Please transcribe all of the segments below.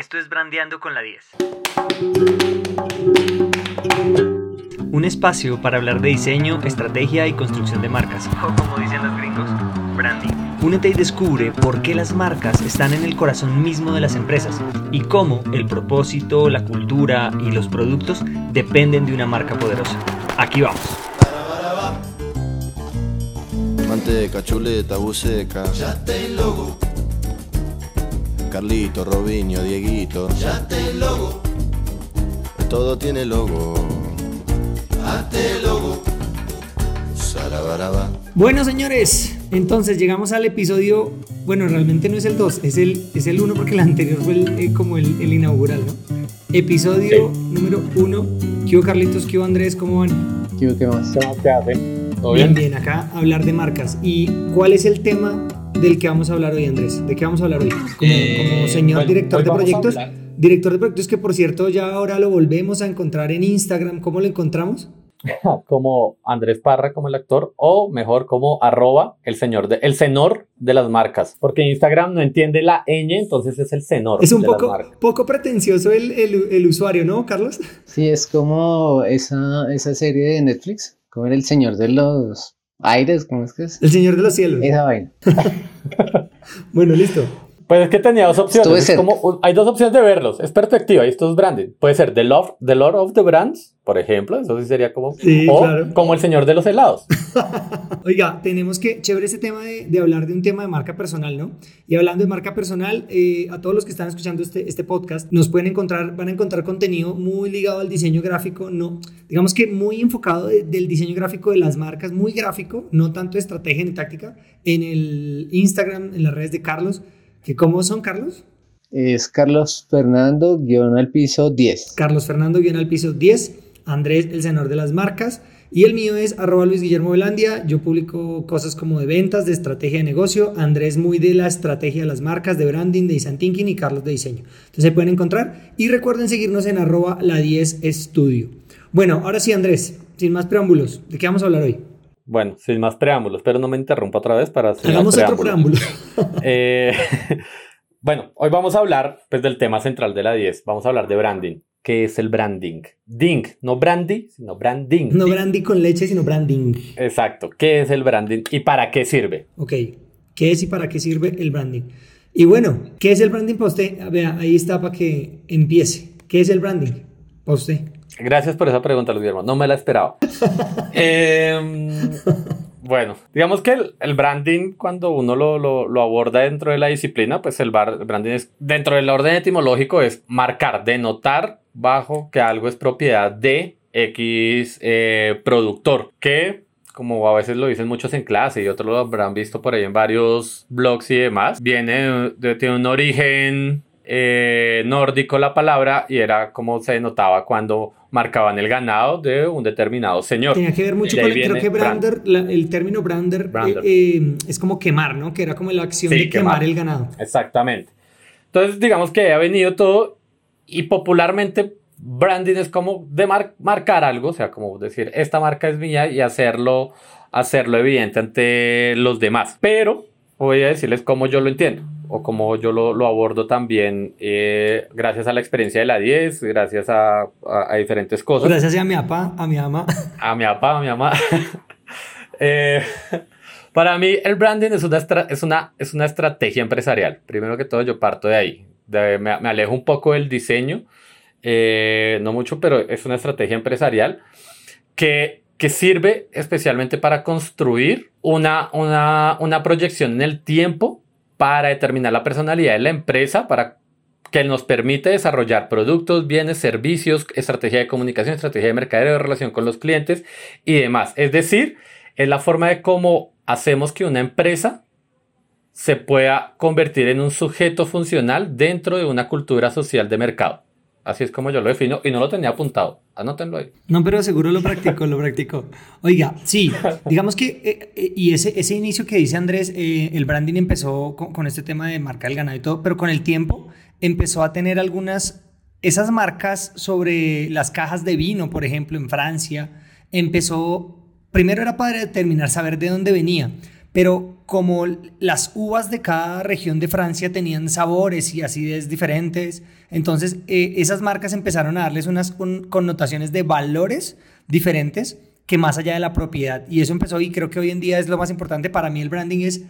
Esto es Brandeando con la 10. Un espacio para hablar de diseño, estrategia y construcción de marcas. O como dicen los gringos, branding. Únete y descubre por qué las marcas están en el corazón mismo de las empresas y cómo el propósito, la cultura y los productos dependen de una marca poderosa. Aquí vamos. Manteca, chuleta, buceca. Ya te logo, Carlito, Robinho, Dieguito. ya te logo, Todo tiene logo. hazte logo. Sarabaraba. Bueno, señores, entonces llegamos al episodio. Bueno, realmente no es el 2, es el, es el 1 porque el anterior fue el, eh, como el, el inaugural, ¿no? Episodio número 1. ¿Qué hubo, Carlitos? ¿Qué hubo, Andrés? ¿Cómo van? ¿Qué, qué más? ¿Qué hacen? ¿Todo bien, bien? bien, acá hablar de marcas. ¿Y cuál es el tema del que vamos a hablar hoy, Andrés? ¿De qué vamos a hablar hoy? Como, Eh, como señor bueno, director hoy de vamos a proyectos. hablar- Director de proyectos que, por cierto, ya ahora lo volvemos a encontrar en Instagram. ¿Cómo lo encontramos? Como Andrés Parra como el actor o mejor como arroba el señor de, el senor de las marcas. Porque Instagram no entiende la ñ, entonces es el senor Es un de las poco, pretencioso el, el- el usuario, ¿no, Carlos? Sí, es como esa, esa serie de Netflix, como era el señor de los aires, ¿cómo es que es? El señor de los cielos. Esa vaina. Bueno, listo. Pues es que tenía dos opciones. Como, hay dos opciones de verlos. Es perspectiva y esto es branding. Puede ser The Lord, the Lord of the Brands, por ejemplo. Eso sí sería como. Sí, o claro. como el señor de los helados. Oiga, tenemos que, chévere ese tema de, de hablar de un tema de marca personal, ¿no? Y hablando de marca personal, eh, a todos los que están escuchando este, este podcast, nos pueden encontrar, van a encontrar contenido muy ligado al diseño gráfico, no, digamos que muy enfocado de- del diseño gráfico de las marcas, muy gráfico, no tanto estrategia ni táctica, en el Instagram, en las redes de Carlos, que ¿cómo son, Carlos? Es Carlos Fernando, guion al piso 10. Carlos Fernando, guion al piso 10, Andrés, el senador de las marcas, y el mío es arroba Luis Guillermo Velandia. Yo publico cosas como de ventas, de estrategia de negocio, Andrés muy de la estrategia de las marcas, de branding, de design thinking y Carlos de diseño. Entonces se pueden encontrar y recuerden seguirnos en arroba la 10 estudio. Bueno, ahora sí Andrés, sin más preámbulos, ¿de qué vamos a hablar hoy? Bueno, sin más preámbulos, pero no me interrumpa otra vez para hacer Hagamos otro preámbulo. Eh, bueno, hoy vamos a hablar pues, del tema central de la 10. Vamos a hablar de branding. ¿Qué es el branding? Ding, no brandy, sino branding. No brandy con leche, sino branding. Exacto. ¿Qué es el branding y para qué sirve? Ok, ¿qué es y para qué sirve el branding? Y bueno, ¿qué es el branding para usted? Vea, ahí está para que empiece. ¿Qué es el branding para usted? Gracias por esa pregunta, Luis Guillermo. No me la esperaba. Em, bueno, digamos que el, el branding, cuando uno lo, lo- lo aborda dentro de la disciplina, pues el, bar- el branding es, dentro del orden etimológico, es marcar, denotar bajo que algo es propiedad de X eh, productor, que como a veces lo dicen muchos en clase y otros lo habrán visto por ahí en varios blogs y demás, viene de, tiene un origen eh, nórdico la palabra y era como se denotaba cuando marcaban el ganado de un determinado señor. Tenía que ver mucho con, creo viene que brander, la- el término brander, Brander. eh, eh, es como quemar, ¿no? Que era como la acción Sí, de quemar. quemar. el ganado. Exactamente. Entonces, digamos que ha venido todo y popularmente branding es como de mar- marcar algo, o sea, como decir, esta marca es mía y hacerlo, hacerlo evidente ante los demás. Pero voy a decirles cómo yo lo entiendo o cómo yo lo, lo abordo también eh, gracias a la experiencia de la 10, gracias a, a- a diferentes cosas. Gracias a mi papá, a mi ama. A mi papá, a mi mamá. Eh, para mí, el branding es una, es, una, es una estrategia empresarial. Primero que todo, yo parto de ahí. De- me, me alejo un poco del diseño, eh, no mucho, pero es una estrategia empresarial que, que sirve especialmente para construir una, una, una proyección en el tiempo para determinar la personalidad de la empresa, para que nos permite desarrollar productos, bienes, servicios, estrategia de comunicación, estrategia de mercadeo, de relación con los clientes y demás. Es decir, es la forma de cómo hacemos que una empresa se pueda convertir en un sujeto funcional dentro de una cultura social de mercado. Así es como yo lo defino y no lo tenía apuntado. Anótenlo ahí. No, pero seguro lo practicó, lo practicó. Oiga, sí, digamos que, eh, eh, y ese, ese inicio que dice Andrés, eh, el branding empezó con, con este tema de marca el ganado y todo, pero con el tiempo empezó a tener algunas, esas marcas sobre las cajas de vino, por ejemplo, en Francia, empezó, primero era para determinar, saber de dónde venía, pero como las uvas de cada región de Francia tenían sabores y acidez diferentes, entonces eh, esas marcas empezaron a darles unas connotaciones de valores diferentes que más allá de la propiedad. Y eso empezó y creo que hoy en día es lo más importante. Para mí el branding es,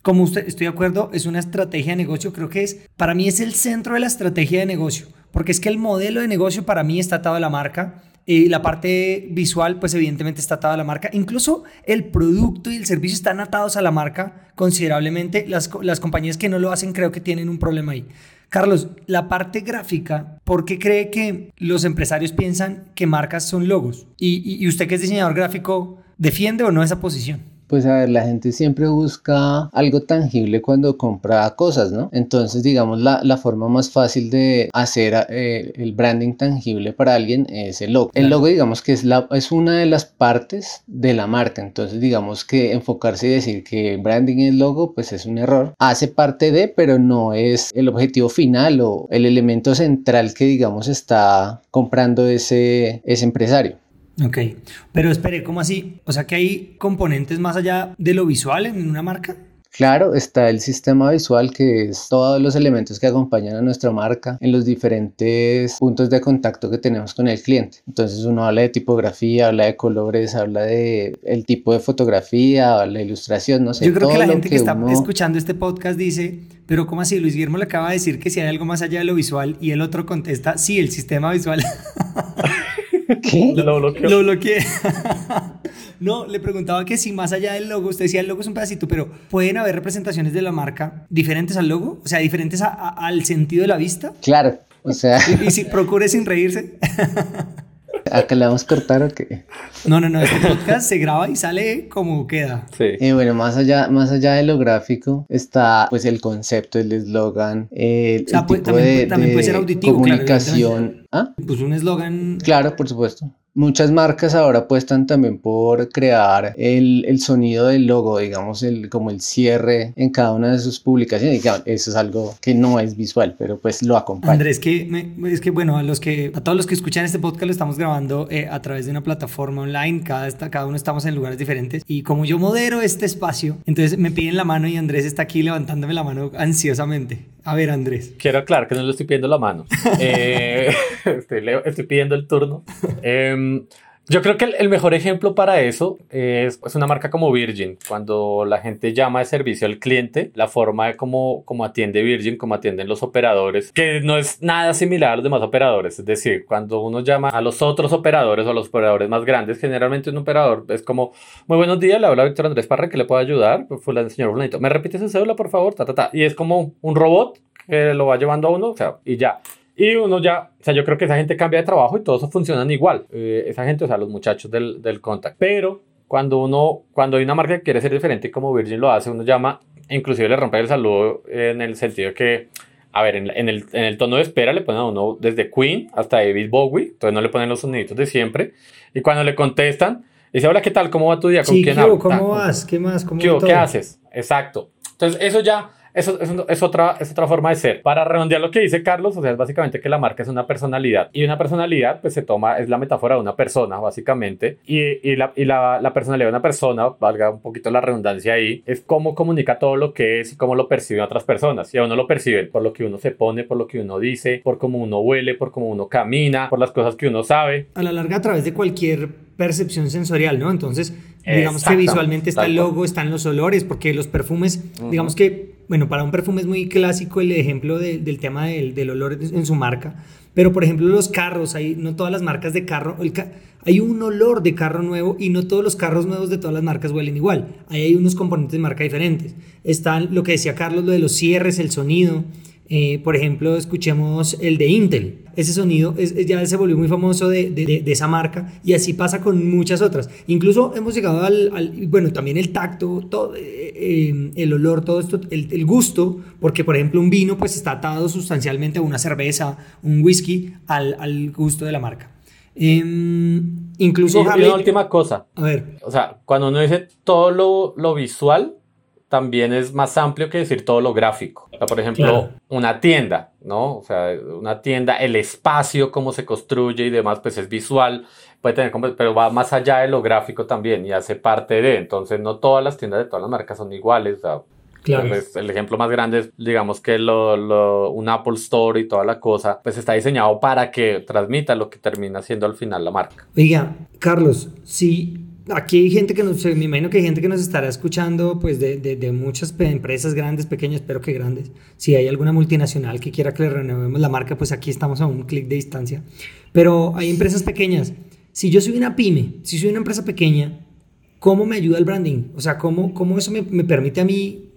como usted, estoy de acuerdo, es una estrategia de negocio. Creo que es, para mí es el centro de la estrategia de negocio, porque es que el modelo de negocio para mí está atado a la marca. Y la parte visual, pues evidentemente está atada a la marca. Incluso el producto y el servicio están atados a la marca considerablemente. Las, las compañías que no lo hacen creo que tienen un problema ahí. Carlos, la parte gráfica, ¿por qué cree que los empresarios piensan que marcas son logos? Y, y usted que es diseñador gráfico, ¿defiende o no esa posición? Pues a ver, la gente siempre busca algo tangible cuando compra cosas, ¿no? Entonces, digamos, la, la forma más fácil de hacer eh, el branding tangible para alguien es el logo. El logo, digamos que es, la, es una de las partes de la marca. Entonces, digamos que enfocarse y decir que branding es logo, pues es un error. Hace parte de, pero no es el objetivo final o el elemento central que, digamos, está comprando ese, ese empresario. Ok, pero espere, ¿cómo así? O sea que hay componentes más allá de lo visual en una marca. Claro, está el sistema visual que es todos los elementos que acompañan a nuestra marca en los diferentes puntos de contacto que tenemos con el cliente. Entonces uno habla de tipografía, habla de colores, habla de el tipo de fotografía, habla de ilustración, no sé. Yo creo que la gente que, está escuchando este podcast dice, pero ¿cómo así? Luis Guillermo le acaba de decir que si hay algo más allá de lo visual y el otro contesta, sí, el sistema visual. ¿Qué? Lo bloqueó. Lo bloqueé. no, le preguntaba que si más allá del logo, usted decía el logo es un pedacito, pero ¿pueden haber representaciones de la marca diferentes al logo? O sea, diferentes al sentido de la vista. Claro, o sea... y, si procure sin reírse. ¿Acá le vamos a cortar o qué? No, no, no, este podcast se graba y sale como queda. Sí. Y bueno, más allá, más allá de lo gráfico está pues el concepto, el eslogan, el, tipo también, de, puede ser auditivo, comunicación. ¿Ah? Pues un eslogan. Claro, por supuesto. Muchas marcas ahora apuestan también por crear el, el, sonido del logo, digamos, el, como el cierre en cada una de sus publicaciones. eso es algo que no es visual, pero pues lo acompaña. Andrés, que es que bueno, a los que a todos los que escuchan este podcast lo estamos grabando eh, a través de una plataforma online. Cada, cada uno estamos en lugares diferentes y como yo modero este espacio, entonces me piden la mano y Andrés está aquí levantándome la mano ansiosamente. A ver, Andrés. Quiero aclarar que no le estoy pidiendo la mano. Eh, estoy, estoy, pidiendo el turno. Em, yo creo que el, mejor ejemplo para eso es, pues, una marca como Virgin. Cuando la gente llama de servicio al cliente, la forma de cómo, cómo atiende Virgin, cómo atienden los operadores, que no es nada similar a los demás operadores. Es decir, cuando uno llama a los otros operadores o a los operadores más grandes, generalmente un operador es como, muy buenos días, le habla Víctor Andrés Parra, que le puedo ayudar? Fue el señor Fulanito. ¿Me repite su cédula, por favor? Ta, ta, ta. Y es como un robot que lo va llevando a uno, o sea, y ya. Y uno ya, o sea, yo creo que esa gente cambia de trabajo y todos funcionan igual. Eh, esa gente, o sea, los muchachos del, del contact. Pero cuando uno, cuando hay una marca que quiere ser diferente como Virgin lo hace, uno llama, inclusive le rompe el saludo en el sentido que, a ver, en, en, el, en el tono de espera le ponen a uno desde Queen hasta David Bowie, entonces no le ponen los soniditos de siempre. Y cuando le contestan, dice, hola, ¿qué tal? ¿Cómo va tu día? ¿Con quién hablas? ¿Cómo vas? ¿Qué más? ¿Cómo ¿Qué, ¿Qué haces? Exacto. Entonces, eso ya eso, es, otra, es otra forma de ser. Para redondear lo que dice Carlos, o sea, es básicamente que la marca es una personalidad. Y una personalidad, pues se toma, es la metáfora de una persona, básicamente. Y, y, la, y la, la, personalidad de una persona, valga un poquito la redundancia ahí, es cómo comunica todo lo que es y cómo lo perciben otras personas. Y a uno lo perciben por lo que uno se pone, por lo que uno dice, por cómo uno huele, por cómo uno camina, por las cosas que uno sabe. A la larga, a través de cualquier percepción sensorial, ¿no? Entonces, digamos que visualmente está el logo, están los olores, porque los perfumes, digamos que bueno, para un perfume es muy clásico el ejemplo del tema del, olor en su marca, pero por ejemplo los carros, hay, no todas las marcas de carro, hay un olor de carro nuevo y no todos los carros nuevos de todas las marcas huelen igual, hay unos componentes de marca diferentes. Están lo que decía Carlos, lo de los cierres, el sonido, eh, por ejemplo, escuchemos el de Intel. Ese sonido es, ya se volvió muy famoso de, de, de, esa marca y así pasa con muchas otras. Incluso hemos llegado al, al bueno, también el tacto, todo, eh, eh, el olor, todo esto, el, el, gusto, porque por ejemplo un vino pues está atado sustancialmente a una cerveza, un whisky, al, al gusto de la marca. Em, incluso... Y, una última cosa. A ver. O sea, cuando uno dice todo lo, lo visual, también es más amplio que decir todo lo gráfico. por ejemplo, una tienda, ¿no? O sea, una tienda, el espacio, cómo se construye y demás, pues es visual, puede tener, pero va más allá de lo gráfico también y hace parte de. Entonces, no todas las tiendas de todas las marcas son iguales. claro. Pues, el ejemplo más grande es, digamos que lo, un Apple Store y toda la cosa, pues está diseñado para que transmita lo que termina siendo al final la marca. Oiga, Carlos, si aquí hay gente que nos, me que hay gente que nos estará escuchando, pues de, de, muchas empresas grandes, pequeñas, espero que grandes. Si hay alguna multinacional que quiera que le renovemos la marca, pues aquí estamos a un clic de distancia. Pero hay empresas pequeñas. Si yo soy una pyme, si soy una empresa pequeña, ¿cómo me ayuda el branding? O sea, ¿cómo, cómo eso me, me permite a mí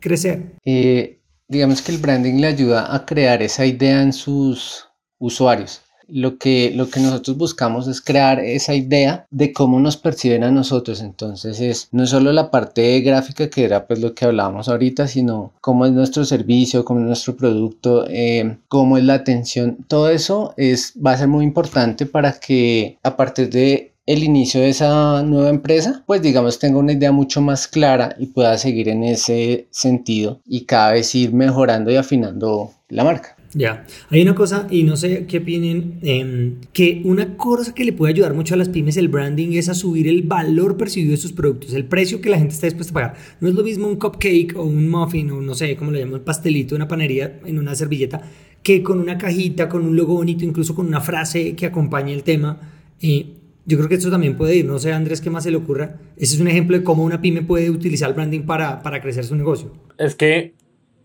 crecer? Eh, digamos que el branding le ayuda a crear esa idea en sus usuarios lo que, lo que nosotros buscamos es crear esa idea de cómo nos perciben a nosotros. Entonces es no solo la parte gráfica que era pues lo que hablábamos ahorita, sino cómo es nuestro servicio, cómo es nuestro producto, eh, cómo es la atención. Todo eso es, va a ser muy importante para que a partir de el inicio de esa nueva empresa, pues digamos tenga una idea mucho más clara y pueda seguir en ese sentido y cada vez ir mejorando y afinando la marca. Ya, hay una cosa, y no sé qué opinen, em, que una cosa que le puede ayudar mucho a las pymes, el branding, es a subir el valor percibido de sus productos, el precio que la gente está dispuesta a pagar. No es lo mismo un cupcake o un muffin o no sé cómo le llaman, pastelito, una panería en una servilleta, que con una cajita, con un logo bonito, incluso con una frase que acompañe el tema. Eh, yo creo que esto también puede ir, no sé Andrés, qué más se le ocurra. Ese es un ejemplo de cómo una pyme puede utilizar el branding para, para crecer su negocio. Es que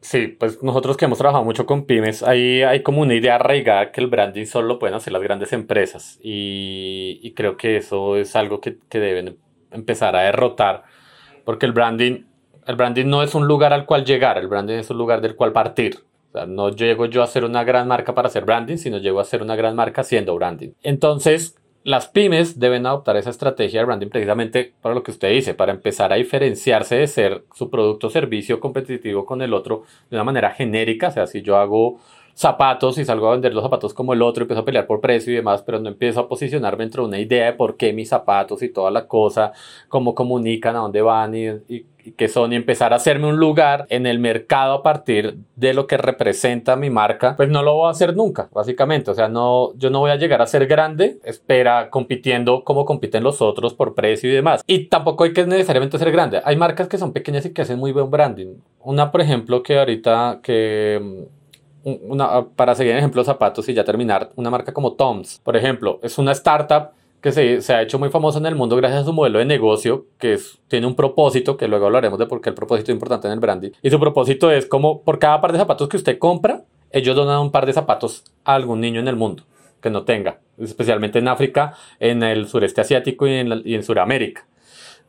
Sí, pues nosotros que hemos trabajado mucho con pymes, ahí hay como una idea arraigada que el branding solo lo pueden hacer las grandes empresas y, creo que eso es algo que, que, deben empezar a derrotar porque el branding, el branding no es un lugar al cual llegar, el branding es un lugar del cual partir. O sea, no llego yo a ser una gran marca para hacer branding, sino llego a ser una gran marca haciendo branding. Entonces, las pymes deben adoptar esa estrategia de branding precisamente para lo que usted dice, para empezar a diferenciarse de ser su producto o servicio competitivo con el otro de una manera genérica. O sea, si yo hago zapatos y salgo a vender los zapatos como el otro, empiezo a pelear por precio y demás, pero no empiezo a posicionarme dentro de una idea de por qué mis zapatos y toda la cosa, cómo comunican, a dónde van y, y, qué son, y empezar a hacerme un lugar en el mercado a partir de lo que representa mi marca, pues no lo voy a hacer nunca, básicamente. O sea, no, yo no voy a llegar a ser grande, espera compitiendo como compiten los otros por precio y demás. Y tampoco hay que necesariamente ser grande. Hay marcas que son pequeñas y que hacen muy buen branding. Una, por ejemplo, que ahorita que una, para seguir en ejemplo zapatos y ya terminar, una marca como Toms, por ejemplo, es una startup que se, se, ha hecho muy famosa en el mundo gracias a su modelo de negocio, que tiene un propósito, que luego hablaremos de por qué el propósito es importante en el branding. Y su propósito es como por cada par de zapatos que usted compra, ellos donan un par de zapatos a algún niño en el mundo que no tenga, especialmente en África, en el sureste asiático y en, y en Sudamérica.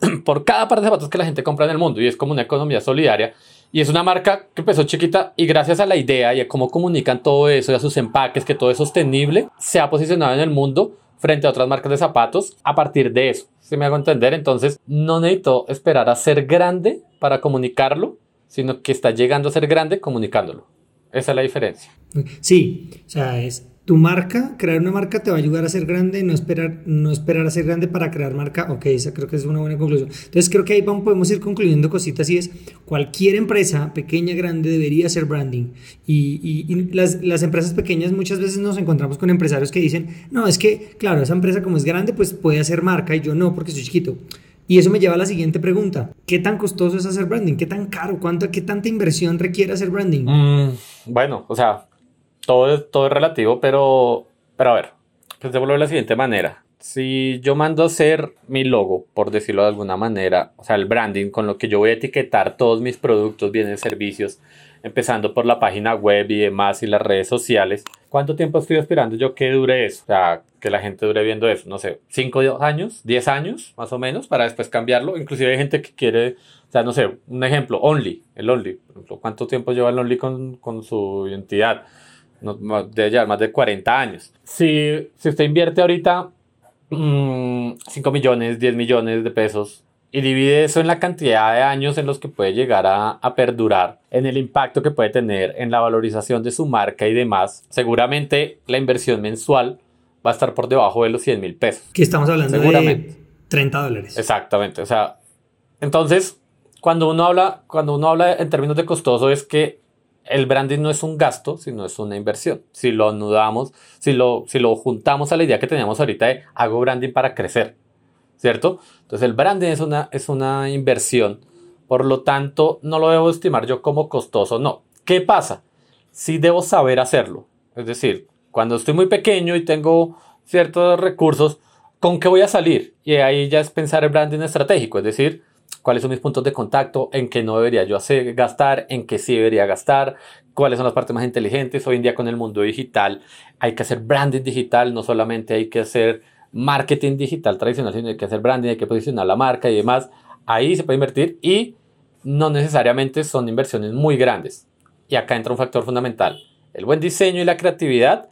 por cada par de zapatos que la gente compra en el mundo, y es como una economía solidaria y es una marca que empezó chiquita y gracias a la idea y a cómo comunican todo eso y a sus empaques, que todo es sostenible, se ha posicionado en el mundo frente a otras marcas de zapatos a partir de eso. Si me hago entender, entonces no necesito esperar a ser grande para comunicarlo, sino que está llegando a ser grande comunicándolo. Esa es la diferencia. Sí, o sea, es tu marca, crear una marca te va a ayudar a ser grande, no esperar, no esperar a ser grande para crear marca. Ok, esa creo que es una buena conclusión. Entonces creo que ahí vamos, podemos ir concluyendo cositas y es, cualquier empresa, pequeña, grande, debería hacer branding. Y, y, las, las, empresas pequeñas muchas veces nos encontramos con empresarios que dicen, no, es que, claro, esa empresa como es grande, pues puede hacer marca y yo no, porque soy chiquito. Y eso me lleva a la siguiente pregunta. ¿Qué tan costoso es hacer branding? ¿Qué tan caro? ¿Cuánto, ¿Qué tanta inversión requiere hacer branding? Mm, bueno, o sea, todo es, todo es relativo, pero, pero a ver, pensémoslo de la siguiente manera. Si yo mando a hacer mi logo, por decirlo de alguna manera, o sea, el branding con lo que yo voy a etiquetar todos mis productos, bienes, servicios, empezando por la página web y demás y las redes sociales, ¿cuánto tiempo estoy esperando yo que dure eso? O sea, que la gente dure viendo eso, no sé, 5 años, 10 años más o menos, para después cambiarlo. Inclusive hay gente que quiere, o sea, no sé, un ejemplo, Only, el Only, ¿cuánto tiempo lleva el Only con, con su identidad? No, debe llevar más de 40 años. Si, si usted invierte ahorita 5 mm, millones, 10 millones de pesos y divide eso en la cantidad de años en los que puede llegar a, a, perdurar, en el impacto que puede tener en la valorización de su marca y demás, seguramente la inversión mensual va a estar por debajo de los 100 mil pesos. Que estamos hablando seguramente. de 30 dólares. Exactamente, o sea, entonces cuando uno habla, cuando uno habla en términos de costoso es que el branding no es un gasto, sino es una inversión. Si lo anudamos, si lo, si lo juntamos a la idea que teníamos ahorita de hago branding para crecer, ¿cierto? Entonces el branding es una, es una inversión, por lo tanto no lo debo estimar yo como costoso, no. ¿Qué pasa? Si debo saber hacerlo. Es decir, cuando estoy muy pequeño y tengo ciertos recursos, ¿con qué voy a salir? Y ahí ya es pensar el branding estratégico, es decir, cuáles son mis puntos de contacto, en qué no debería yo hacer, gastar, en qué sí debería gastar, cuáles son las partes más inteligentes. Hoy en día con el mundo digital hay que hacer branding digital, no solamente hay que hacer marketing digital tradicional, sino hay que hacer branding, hay que posicionar la marca y demás. Ahí se puede invertir y no necesariamente son inversiones muy grandes. Y acá entra un factor fundamental. El buen diseño y la creatividad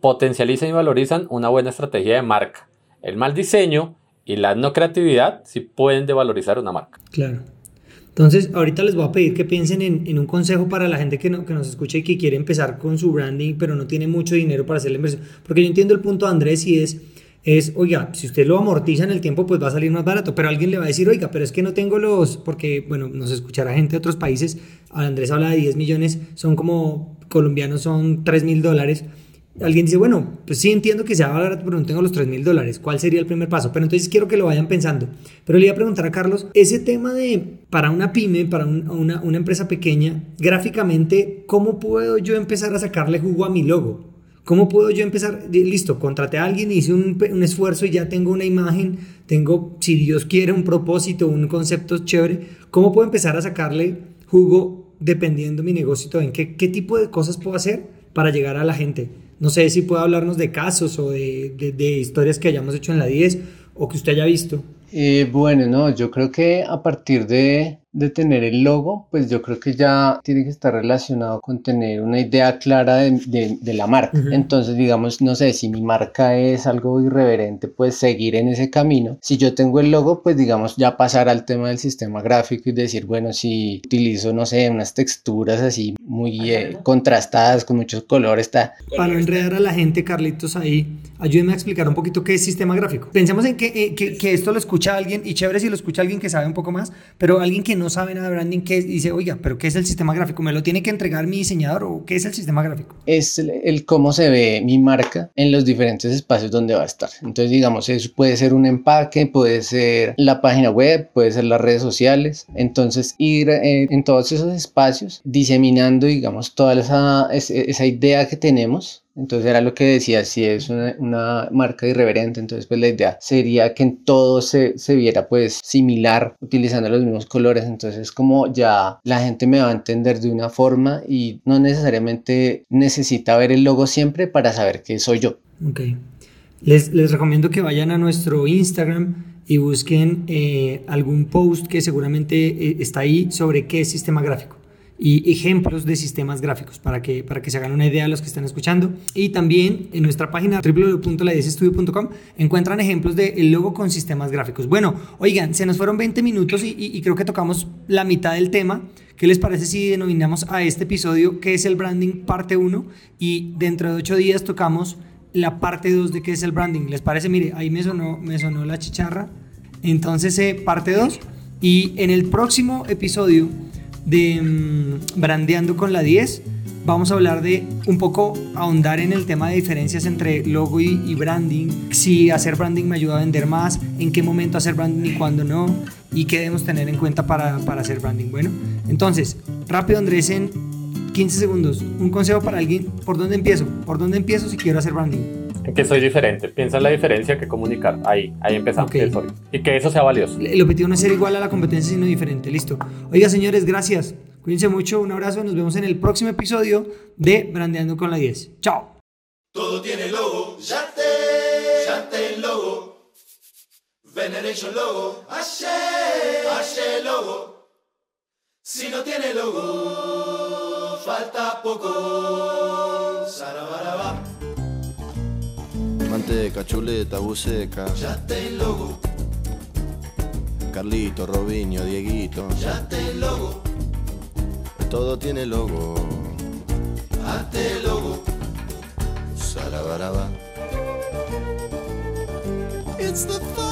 potencializan y valorizan una buena estrategia de marca. El mal diseño y la no creatividad sí pueden devalorizar una marca. Claro. Entonces, ahorita les voy a pedir que piensen en, un consejo para la gente que, no, que nos escucha y que quiere empezar con su branding, pero no tiene mucho dinero para hacer la inversión. Porque yo entiendo el punto de Andrés y es, es, oiga, si usted lo amortiza en el tiempo, pues va a salir más barato. Pero alguien le va a decir, oiga, pero es que no tengo los, porque, bueno, nos escuchará gente de otros países. Andrés habla de 10 millones, son como colombianos, son 3 mil dólares alguien dice, bueno, pues sí entiendo que sea barato, pero no tengo los 3 mil dólares. ¿Cuál sería el primer paso? Pero entonces quiero que lo vayan pensando. Pero le iba a preguntar a Carlos, ese tema de, para una pyme, para una, una, empresa pequeña, gráficamente, ¿cómo puedo yo empezar a sacarle jugo a mi logo? ¿Cómo puedo yo empezar? Listo, contraté a alguien, hice un, esfuerzo y ya tengo una imagen, tengo, si Dios quiere, un propósito, un concepto chévere. ¿Cómo puedo empezar a sacarle jugo dependiendo mi negocio? ¿En qué, qué tipo de cosas puedo hacer para llegar a la gente? No sé si puede hablarnos de casos o de, de, historias que hayamos hecho en la 10 o que usted haya visto. Eh, bueno, no, yo creo que a partir de, de tener el logo, pues yo creo que ya tiene que estar relacionado con tener una idea clara de, de, la marca. Entonces, digamos, no sé, si mi marca es algo irreverente, pues seguir en ese camino. Si yo tengo el logo, pues digamos, ya pasar al tema del sistema gráfico y decir, bueno, si utilizo, no sé, unas texturas así muy eh, contrastadas, con muchos colores, está... Para enredar a la gente, Carlitos, ahí, ayúdenme a explicar un poquito qué es sistema gráfico. Pensemos en que, eh, que, que esto lo escucha alguien, y chévere si lo escucha alguien que sabe un poco más, pero alguien que no sabe nada de branding, que dice, oiga, pero ¿qué es el sistema gráfico? ¿Me lo tiene que entregar mi diseñador o qué es el sistema gráfico? Es el, cómo se ve mi marca en los diferentes espacios donde va a estar. Entonces, digamos, eso puede ser un empaque, puede ser la página web, puede ser las redes sociales. Entonces, ir eh, en todos esos espacios diseminando, digamos, toda esa, esa idea que tenemos entonces era lo que decía, si es una, marca irreverente, entonces pues la idea sería que en todo se, se, viera pues similar, utilizando los mismos colores, entonces como ya la gente me va a entender de una forma y no necesariamente necesita ver el logo siempre para saber que soy yo. Ok. Les, les recomiendo que vayan a nuestro Instagram y busquen eh, algún post que seguramente eh, está ahí sobre qué es sistema gráfico y ejemplos de sistemas gráficos para que, para que se hagan una idea a los que están escuchando. Y también en nuestra página www.la10estudio.com encuentran ejemplos de el logo con sistemas gráficos. Bueno, oigan, se nos fueron 20 minutos y, y, creo que tocamos la mitad del tema. ¿Qué les parece si denominamos a este episodio qué es el branding parte 1 y dentro de 8 días tocamos la parte 2 de qué es el branding? ¿Les parece? Mire, ahí me sonó, me sonó la chicharra. Entonces, eh, parte 2. Y en el próximo episodio de mm, Brandeando con la 10 vamos a hablar de un poco ahondar en el tema de diferencias entre logo y, branding, si hacer branding me ayuda a vender más, en qué momento hacer branding y cuándo no, y qué debemos tener en cuenta para, para hacer branding. Bueno, entonces, rápido Andrés, en 15 segundos, un consejo para alguien, ¿por dónde empiezo? ¿Por dónde empiezo si quiero hacer branding? Que soy diferente. Piensa en la diferencia que comunicar. Ahí, ahí empezamos. Y que eso sea valioso. El objetivo no es ser igual a la competencia, sino diferente. Listo. Oiga, señores, gracias. Cuídense mucho. Un abrazo. Nos vemos en el próximo episodio de Brandeando con la 10. Chao. Todo tiene logo. Ya te, ya te logo. Veneration logo. Ashe, ashe logo. Si no tiene logo, falta poco. Sarabaraba manteca, chuleta, buceca. Ya te logo. Carlito, Robinho, Dieguito. Ya te logo. Todo tiene logo. Ate logo. Salabaraba. It's the fun.